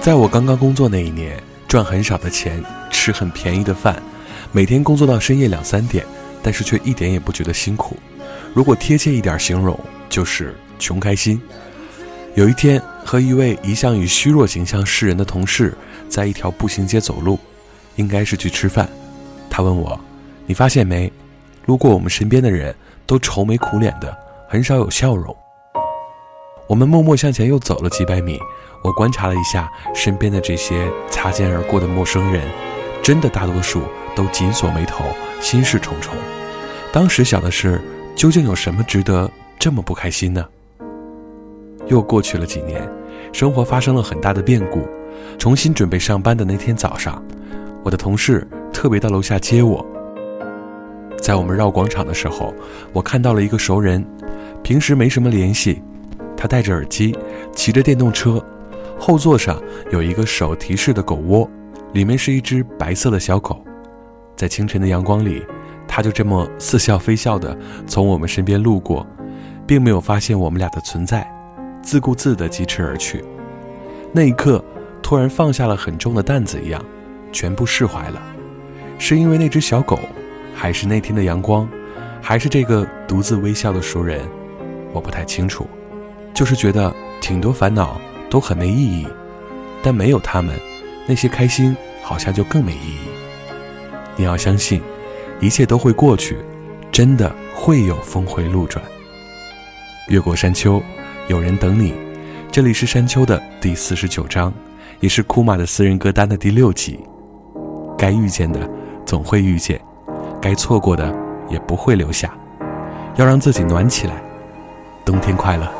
在我刚刚工作那一年，赚很少的钱，吃很便宜的饭，每天工作到深夜两三点，但是却一点也不觉得辛苦。如果贴切一点形容，就是穷开心。有一天，和一位一向以虚弱形象示人的同事，在一条步行街走路，应该是去吃饭。他问我：“你发现没？路过我们身边的人都愁眉苦脸的，很少有笑容。”我们默默向前又走了几百米。我观察了一下身边的这些擦肩而过的陌生人，真的大多数都紧锁眉头，心事重重。当时想的是，究竟有什么值得这么不开心呢？又过去了几年，生活发生了很大的变故。重新准备上班的那天早上，我的同事特别到楼下接我。在我们绕广场的时候，我看到了一个熟人，平时没什么联系，他戴着耳机，骑着电动车。后座上有一个手提式的狗窝，里面是一只白色的小狗。在清晨的阳光里，他就这么似笑非笑地从我们身边路过，并没有发现我们俩的存在，自顾自地疾驰而去。那一刻，突然放下了很重的担子一样，全部释怀了。是因为那只小狗，还是那天的阳光，还是这个独自微笑的熟人？我不太清楚，就是觉得挺多烦恼。都很没意义，但没有他们，那些开心好像就更没意义。你要相信，一切都会过去，真的会有峰回路转。越过山丘，有人等你。这里是山丘的第四十九章，也是库玛的私人歌单的第六集。该遇见的总会遇见，该错过的也不会留下。要让自己暖起来。冬天快乐。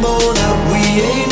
Boulder. We ain't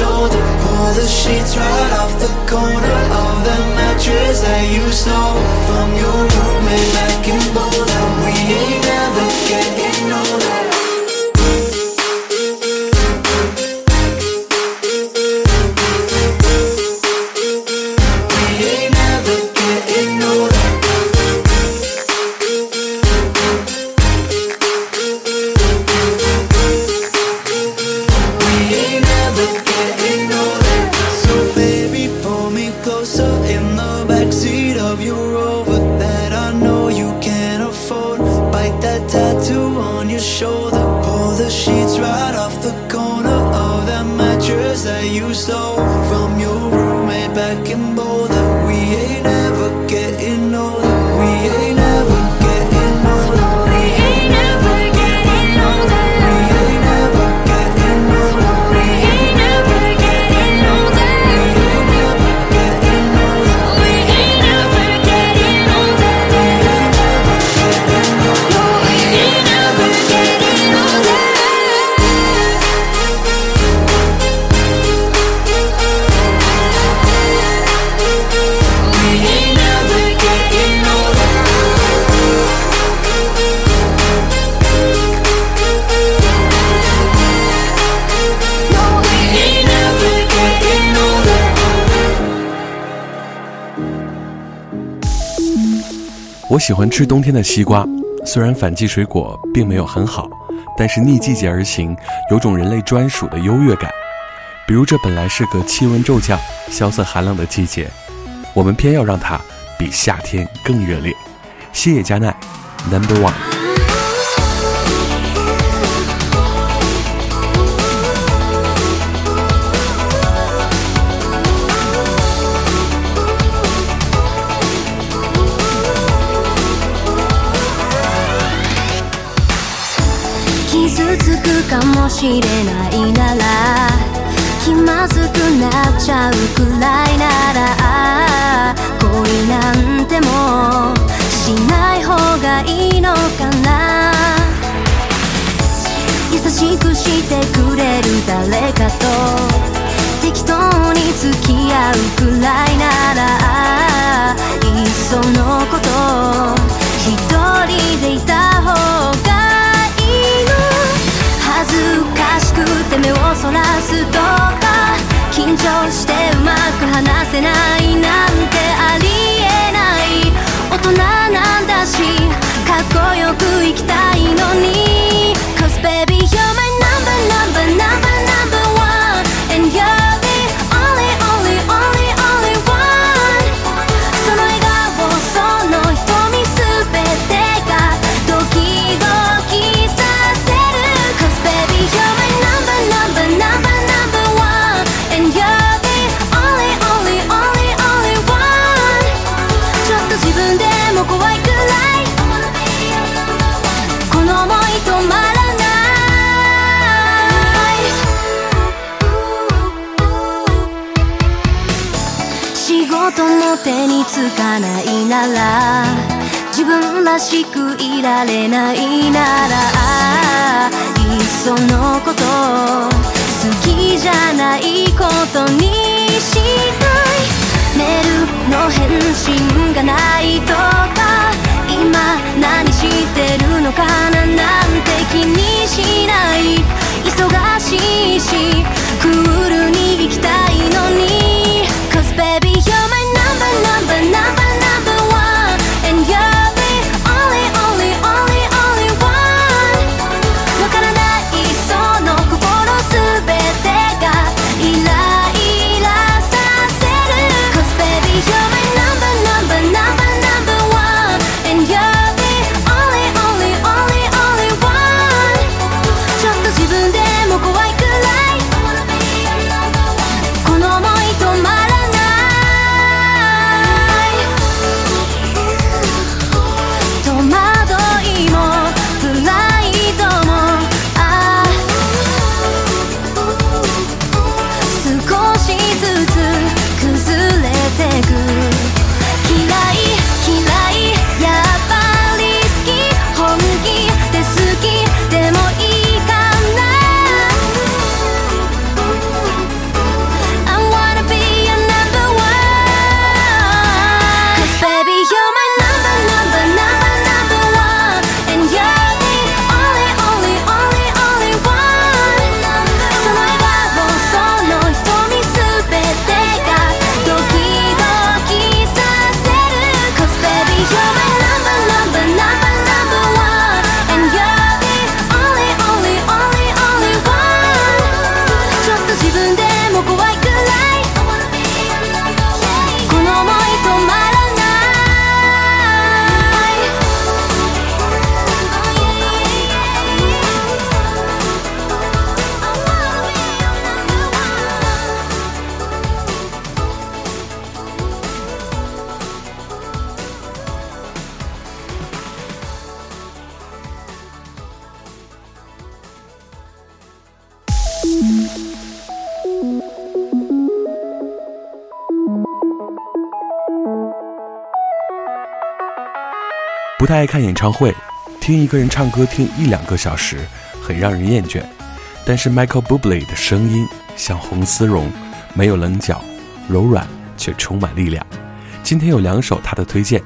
Shoulder. Pull the sheets right off the corner of the mattress that you stole 我喜欢吃冬天的西瓜，虽然反季水果并没有很好，但是逆季节而行，有种人类专属的优越感。比如这本来是个气温骤降、萧瑟寒冷的季节，我们偏要让它比夏天更热烈。西野加奈，Number One。しれないなら気まずくなっちゃうくらいなら恋なんてもしない方がいいのかな？優しくしてくれる誰かと適当に付き合うくらいならいっそのこと一人でいた方が恥ずかしくて目をそらすとか緊張してうまく話せないなんてありえない。大人なんだしかっこよく生きたいのに。いられないならいっそのこと好きじゃないことにしたいメールの返信がないとか今何してるのかななんて気にしない忙しいしクールに行きたいのに Cause baby you're my number number number number 太爱看演唱会，听一个人唱歌听一两个小时很让人厌倦。但是 Michael Bublé 的声音像红丝绒，没有棱角，柔软却充满力量。今天有两首他的推荐，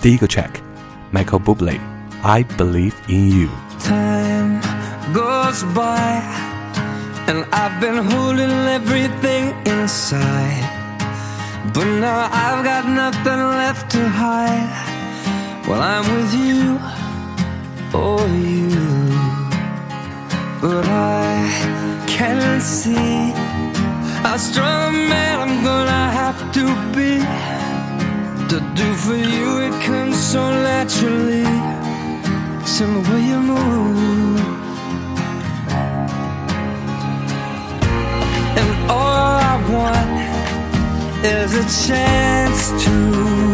第一个 track，Michael Bublé，I Believe in You。Time goes by, and I've been holding everything inside. But now I've got nothing left to hide. Well, I'm with you, oh, you. But I can't see how strong man I'm gonna have to be. To do for you, it comes so naturally. The way you move. And all I want is a chance to.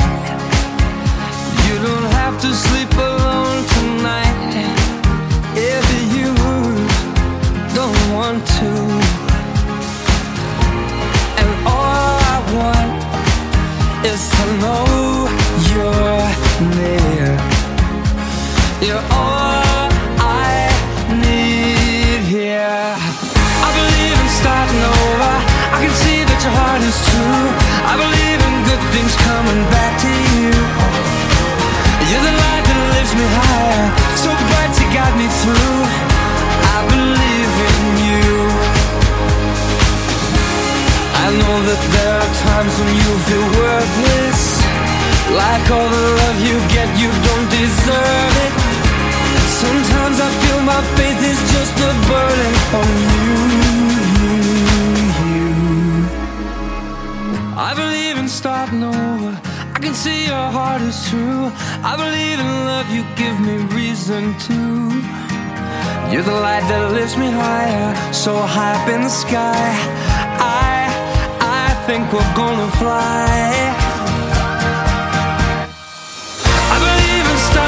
that there are times when you feel worthless. Like all the love you get, you don't deserve it. Sometimes I feel my faith is just a burden on you. you. I believe in starting over. I can see your heart is true. I believe in love, you give me reason to. You're the light that lifts me higher, so high up in the sky. I, I think we're gonna fly.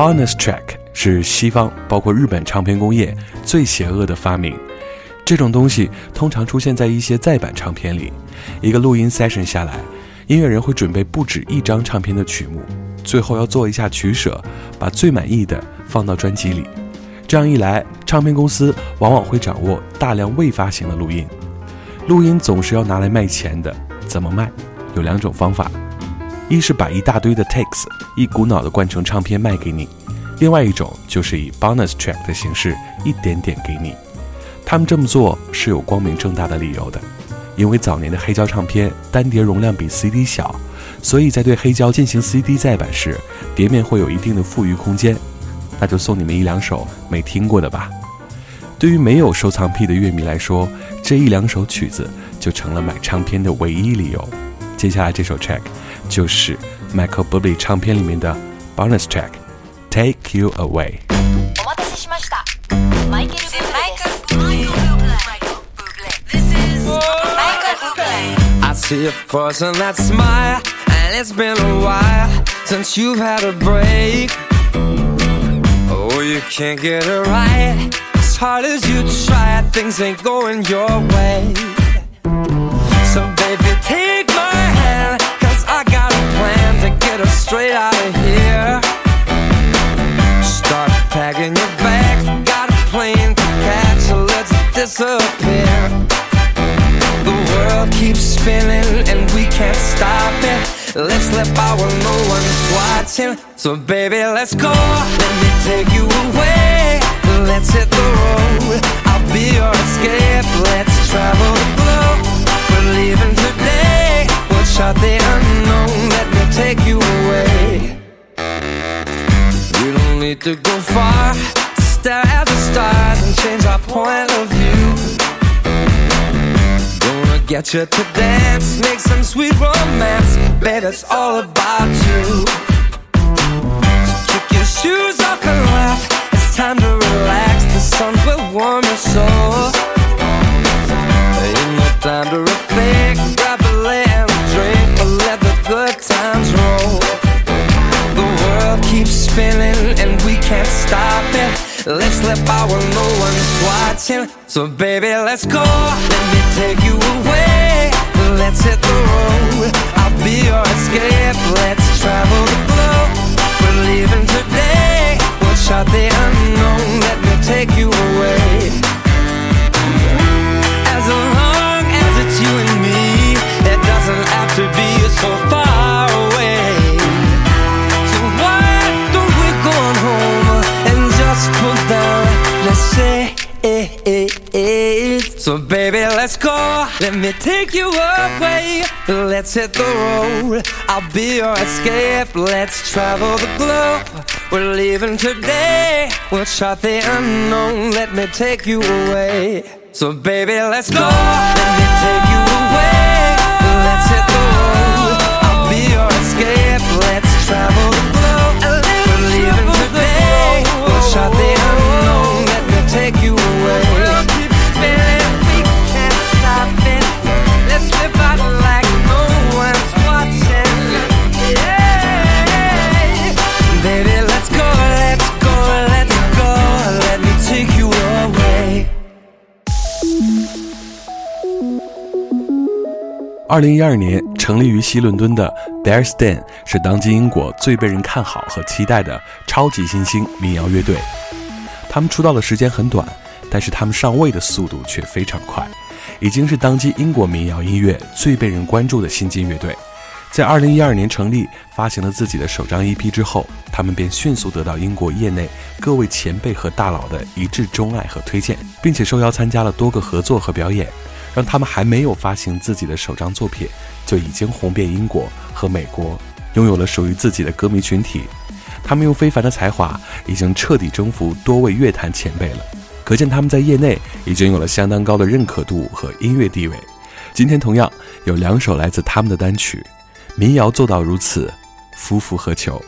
Bonus track 是西方，包括日本唱片工业最邪恶的发明。这种东西通常出现在一些再版唱片里。一个录音 session 下来，音乐人会准备不止一张唱片的曲目，最后要做一下取舍，把最满意的放到专辑里。这样一来，唱片公司往往会掌握大量未发行的录音。录音总是要拿来卖钱的，怎么卖？有两种方法。一是把一大堆的 takes 一股脑的灌成唱片卖给你，另外一种就是以 bonus track 的形式一点点给你。他们这么做是有光明正大的理由的，因为早年的黑胶唱片单碟容量比 CD 小，所以在对黑胶进行 CD 再版时，碟面会有一定的富余空间。那就送你们一两首没听过的吧。对于没有收藏癖的乐迷来说，这一两首曲子就成了买唱片的唯一理由。接下来这首 track 就是 Michael Bublé 唱片里面的 bonus track Take You Away。お待たせしましたマイケル・ブーブレです This is マイケル・ブーブレ I see a person that smile, and it's been a while since you've had a break. Oh, you can't get it right. As hard as you try, things ain't going your way. Straight out of here. Start packing your bags, got a plane to catch, so let's disappear. The world keeps spinning and we can't stop it. Let's slip out when no one's watching. So baby, let's go. Let me take you away. Let's hit the road. I'll be your escape. Let's travel the globe. To go far. Stare at the stars and change our point of view. Gonna get you to dance, make some sweet romance. Babe, it's all about you. So kick your shoes off and laugh. It's time to relax. The sun will warm your soul. Ain't no time to rethink. Grab a and drink, but let the good times roll. Keeps spinning and we can't stop it. Let's slip out when no one's watching. So baby, let's go. Let me take you away. Let's hit the road. I'll be your escape. Let's travel the globe. We're leaving today. We'll chart the unknown. Let me take you away. As long as it's you and me, it doesn't have to be so far So baby, let's go. Let me take you away. Let's hit the road. I'll be your escape. Let's travel the globe. We're leaving today. We'll chart the unknown. Let me take you away. So baby, let's go. Let me take you away. 二零一二年成立于西伦敦的 Bear Stan 是当今英国最被人看好和期待的超级新兴民谣乐队。他们出道的时间很短，但是他们上位的速度却非常快，已经是当今英国民谣音乐最被人关注的新晋乐队。在二零一二年成立，发行了自己的首张 EP 之后，他们便迅速得到英国业内各位前辈和大佬的一致钟爱和推荐，并且受邀参加了多个合作和表演，让他们还没有发行自己的首张作品，就已经红遍英国和美国，拥有了属于自己的歌迷群体。他们用非凡的才华，已经彻底征服多位乐坛前辈了，可见他们在业内已经有了相当高的认可度和音乐地位。今天同样有两首来自他们的单曲。民谣做到如此，夫复何求？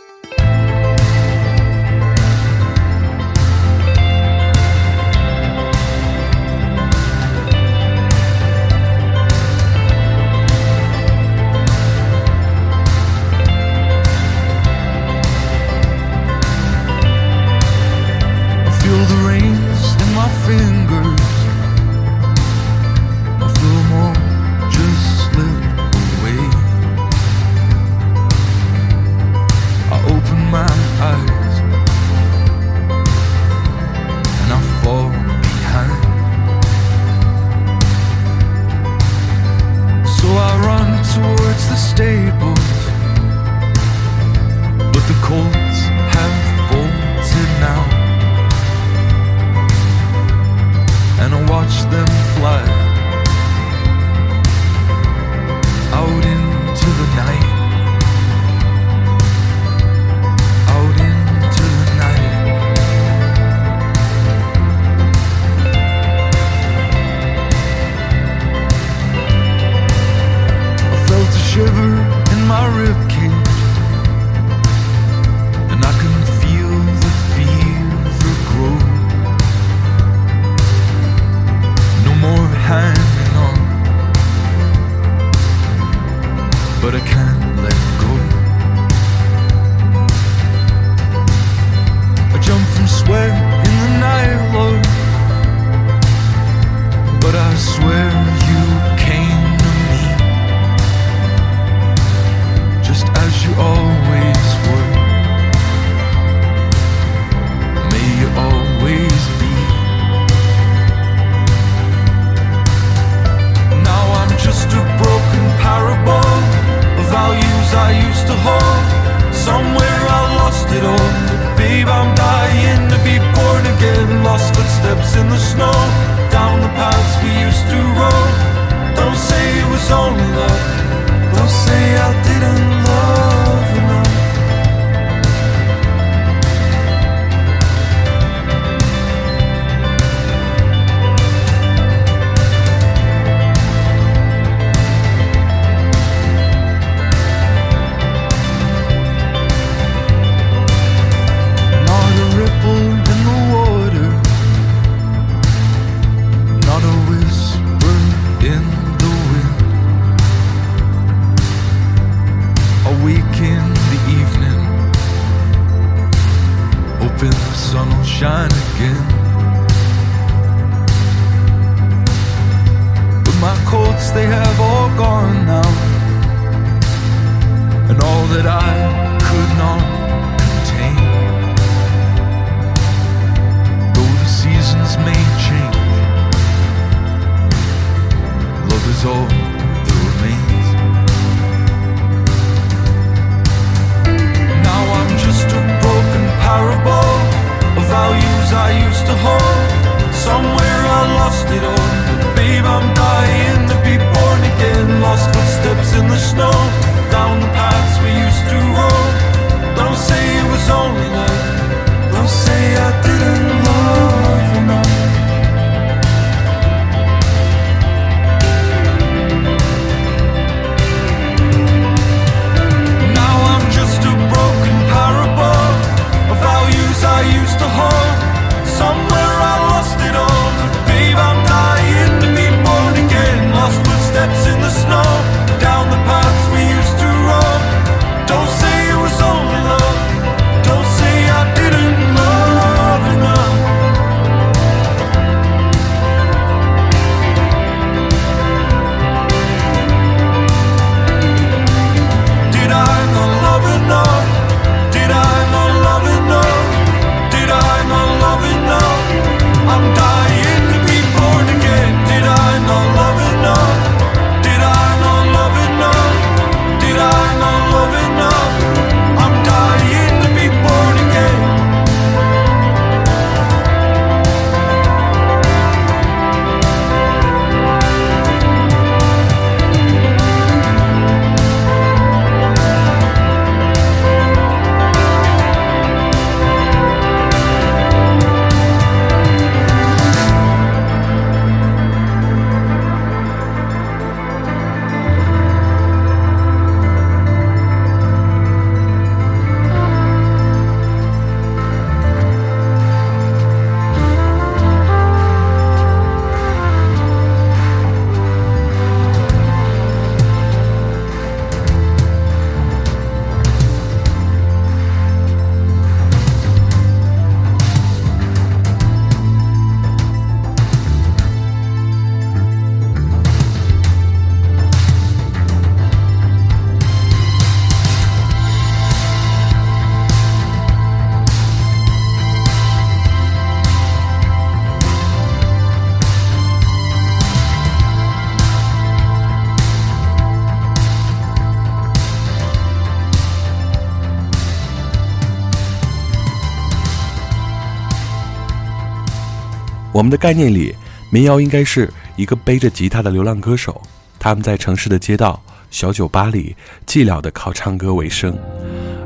我们的概念里，民谣应该是一个背着吉他的流浪歌手，他们在城市的街道、小酒吧里寂寥地靠唱歌为生；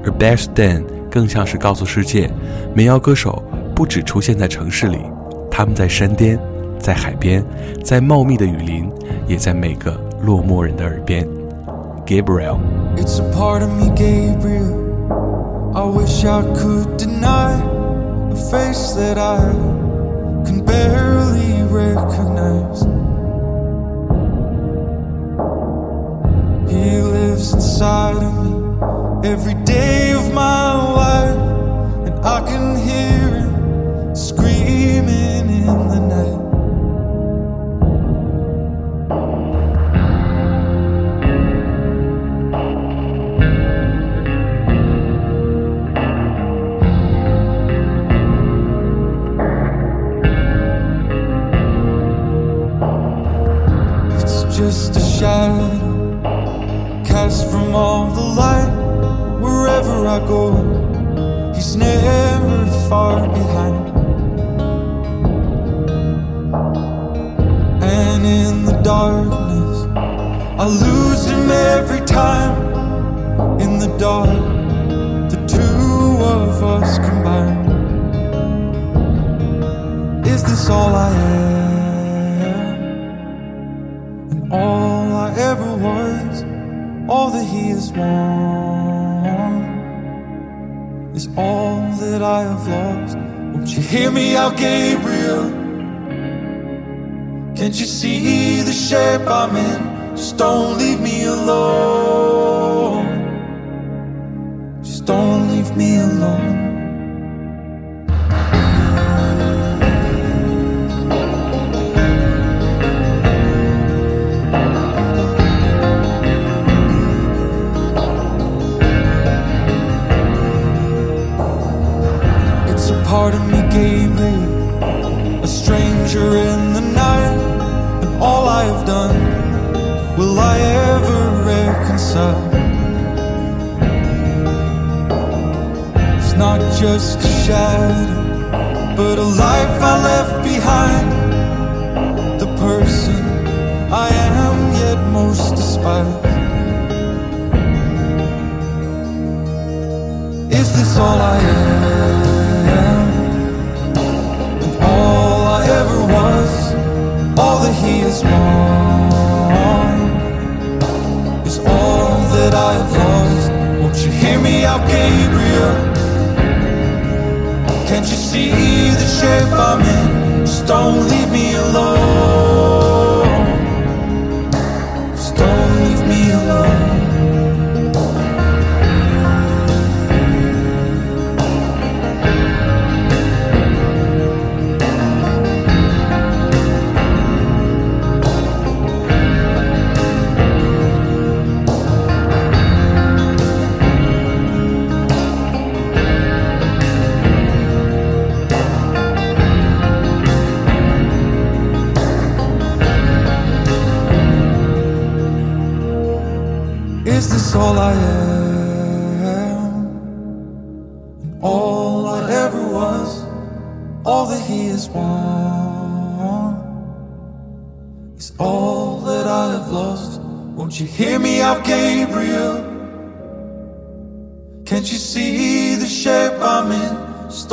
而 Best Dan 更像是告诉世界，民谣歌手不只出现在城市里，他们在山巅，在海边，在茂密的雨林，也在每个落寞人的耳边。Gabriel。It's a part of me, Gabriel. I wish I could deny a face that I can barely recognize. He lives inside of me every day of my life, and I can hear him screaming in the night. Shadow cast from all the light. Wherever I go, he's never far behind. And in the darkness, I lose him every time. In the dark, the two of us combine. Is this all I am? And all ever was, all that he has won, is all that I have lost. Won't you hear me out, Gabriel? Can't you see the shape I'm in? Just don't leave me alone. Just don't leave me alone. Of me, Gabriel, a stranger in the night, and all I have done will I ever reconcile? It's not just a shadow but a life I left behind. The person I am, yet most despised. Is this all I am? Is all that I have lost. Won't you hear me out, Gabriel? Can't you see the shape I'm in? Just don't leave me alone. I am? All I ever was, all that he has won, is all that I have lost. Won't you hear me out, Gabriel? Can't you see the shape I'm in? Just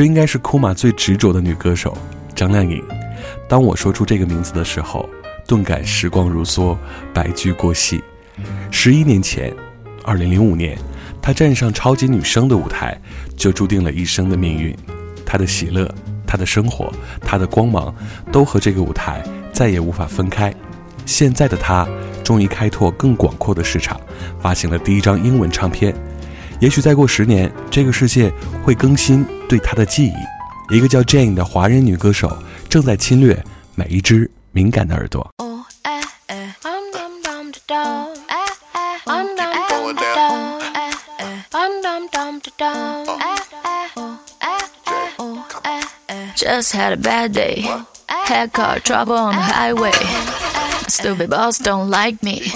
这应该是库玛最执着的女歌手张靓颖。当我说出这个名字的时候，顿感时光如梭，白驹过隙。十一年前，二零零五年，她站上超级女声的舞台，就注定了一生的命运。她的喜乐，她的生活，她的光芒，都和这个舞台再也无法分开。现在的她，终于开拓更广阔的市场，发行了第一张英文唱片。也许再过十年，这个世界会更新对她的记忆。一个叫 Jane 的华人女歌手正在侵略每一只敏感的耳朵。Just had a bad day. Had car trouble on the highway. Stupid boss don't like me.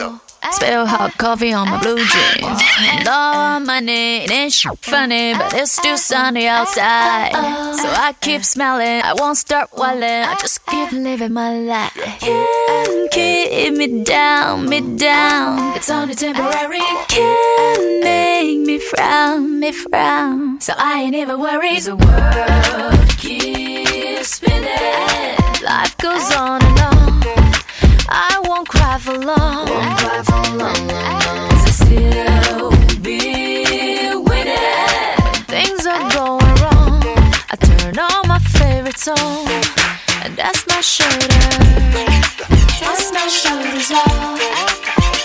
Spill hot coffee on my blue jeans. And all my name ain't funny, but it's still sunny outside. So I keep smelling, I won't start whiling, I just keep living my life. Can't keep me down, me down. It's only temporary. Can't make me frown, me frown. So I ain't ever worried. The world keeps spinning. Life goes on and on. Won't cry for long. Won't cry for long. Cause I still be winning. Things are going wrong. I turn on my favorite song, and that's my shoulder. That's my shoulders off.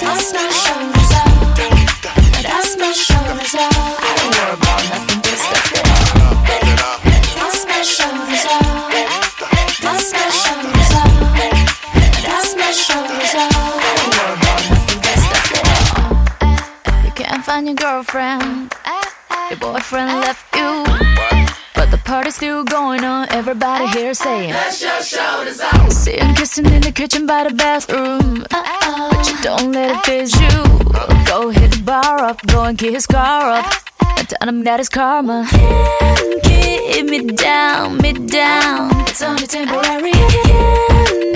That's my shoulders off. That's my shoulders off. I don't worry about nothing, just that's it. That's my shoulders off. That's my shoulders. I nothing. You can't find your girlfriend. Your boyfriend left you. But the party's still going on. Everybody here saying, That's your him kissing in the kitchen by the bathroom. But you don't let it phase you. Go hit the bar up, go and kick his car up. And tell him that it's karma. Can't keep me down, me down. It's only temporary. Can't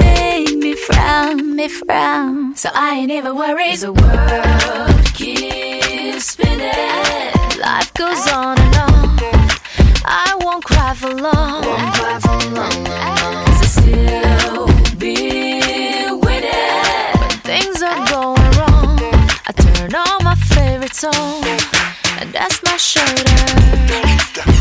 make me frown, me frown. So I ain't ever worried. The world keeps spinning. Life goes on and on. I won't cry for long. Won't cry for long. Cause I still be winning. When things are going wrong, I turn on my favorite song, and that's my shoulder.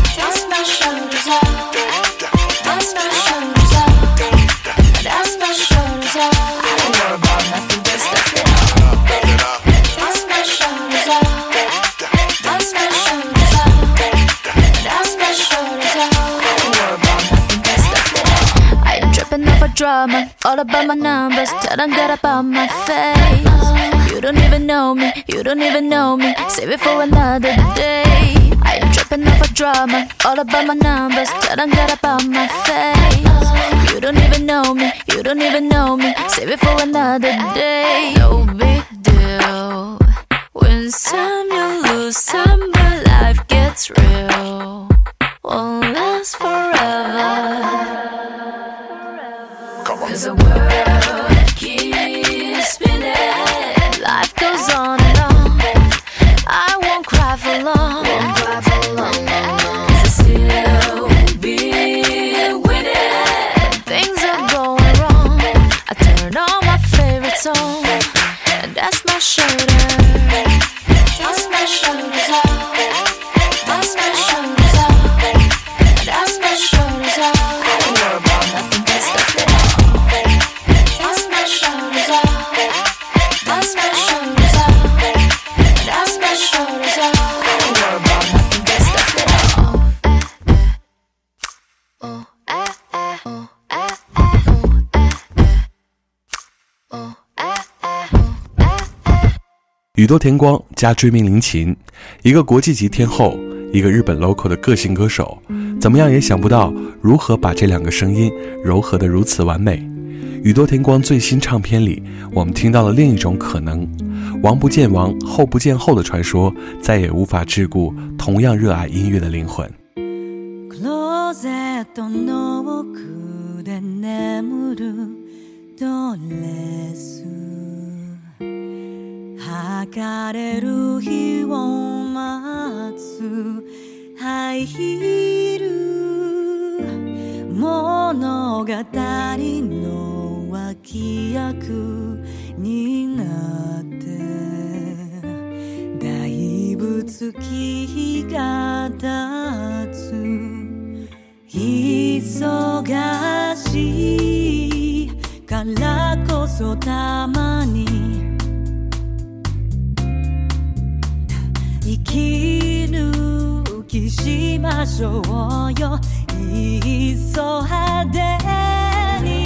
All about my numbers, telling good about my face. You don't even know me, you don't even know me. Save it for another day. I am tripping off a drama, all about my numbers, telling good about my face. You don't even know me, you don't even know me. Save it for another day. No big deal. When some you lose some, but life gets real. Won't last forever. Cause the world keeps spinning. Life goes on and on. I won't cry for long. Won't cry for still be winning. Things are going wrong. I turn on my favorite song, and that's my shoulder. 宇多田光加追命林琴，一个国际级天后，一个日本 local 的个性歌手，怎么样也想不到如何把这两个声音糅合得如此完美。宇多田光最新唱片里，我们听到了另一种可能：王不见王，后不见后的传说，再也无法桎梏同样热爱音乐的灵魂。クローゼットの奥で眠るドレス剥がれる日を待つ。ハイヒール。物語の脇役になって。だいぶ月日が経つ。忙しいからこそたまに息抜きしましょうよ。いっそ派手に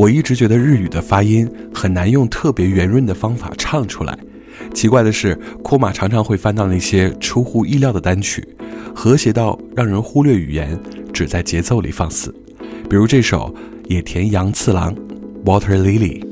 我一直觉得日语的发音很难用特别圆润的方法唱出来奇怪的是库玛常常会翻到那些出乎意料的单曲和谐到让人忽略语言只在节奏里放肆。比如这首野田洋次郎 water lily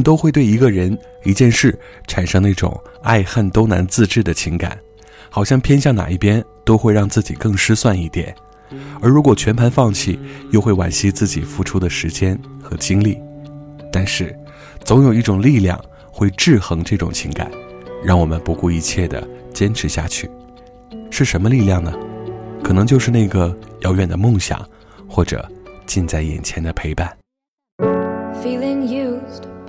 们都会对一个人、一件事产生那种爱恨都难自制的情感，好像偏向哪一边都会让自己更失算一点。而如果全盘放弃，又会惋惜自己付出的时间和精力。但是，总有一种力量会制衡这种情感，让我们不顾一切的坚持下去。是什么力量呢？可能就是那个遥远的梦想，或者近在眼前的陪伴。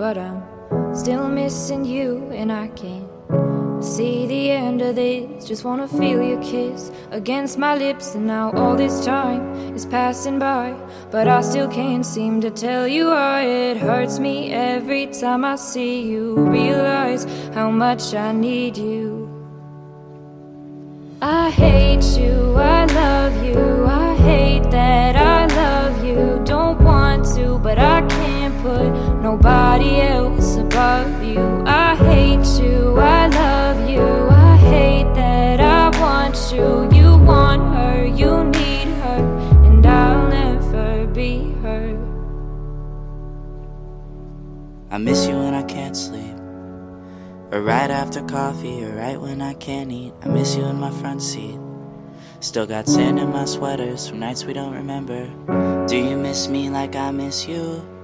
But I'm still missing you, and I can't see the end of this. Just wanna feel your kiss against my lips, and now all this time is passing by, but I still can't seem to tell you why it hurts me every time I see you. Realize how much I need you. I hate you, I love you, I hate that I love you. Don't want to, but I can't put nobody else above you. I hate you, I love you, I hate that I want you. You want her, you need her, and I'll never be her. I miss you when I can't sleep. Or right after coffee, or right when I can't eat. I miss you in my front seat. Still got sand in my sweaters from nights we don't remember. Do you miss me like I miss you?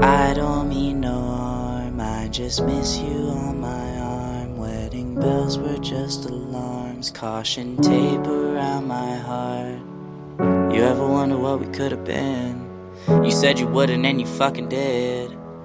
I don't mean no harm, I just miss you on my arm. Wedding bells were just alarms, caution tape around my heart. You ever wonder what we could have been? You said you wouldn't, and you fucking did.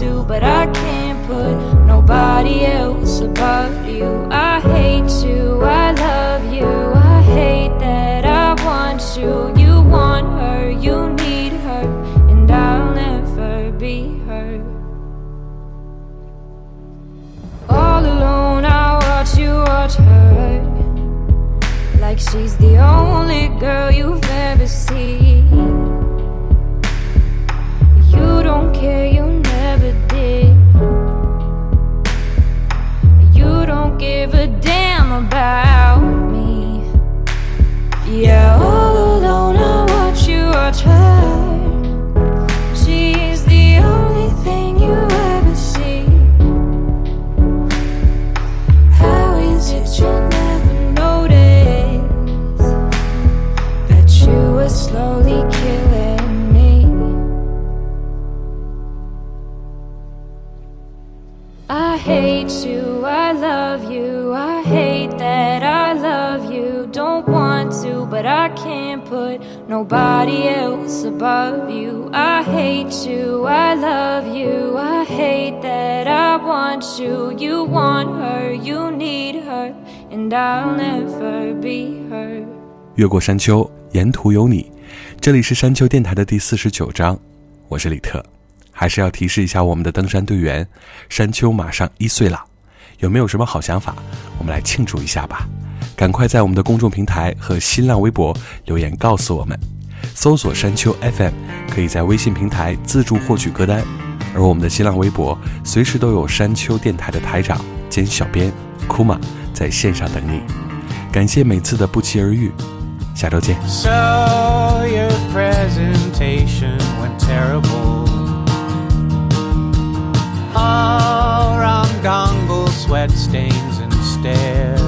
to, but I can't put nobody else above you. I hate you, I love you, I hate that I want you. You want her, you need her, and I'll never be her. All alone, I watch you watch her. Like she's the only girl you've put nobody else above you. I hate you, I love you, I hate that I want you. You want her, you need her, and I'll never be her. 越过山丘，沿途有你。这里是山丘电台的第四十九章，我是李特。还是要提示一下我们的登山队员，山丘马上一岁了，有没有什么好想法？我们来庆祝一下吧！赶快在我们的公众平台和新浪微博留言告诉我们。搜索山丘 FM，可以在微信平台自助获取歌单，而我们的新浪微博随时都有山丘电台的台长兼小编库玛在线上等你。感谢每次的不期而遇，下周见。So your presentation went terrible. All wrong dongle, sweat stains and stare.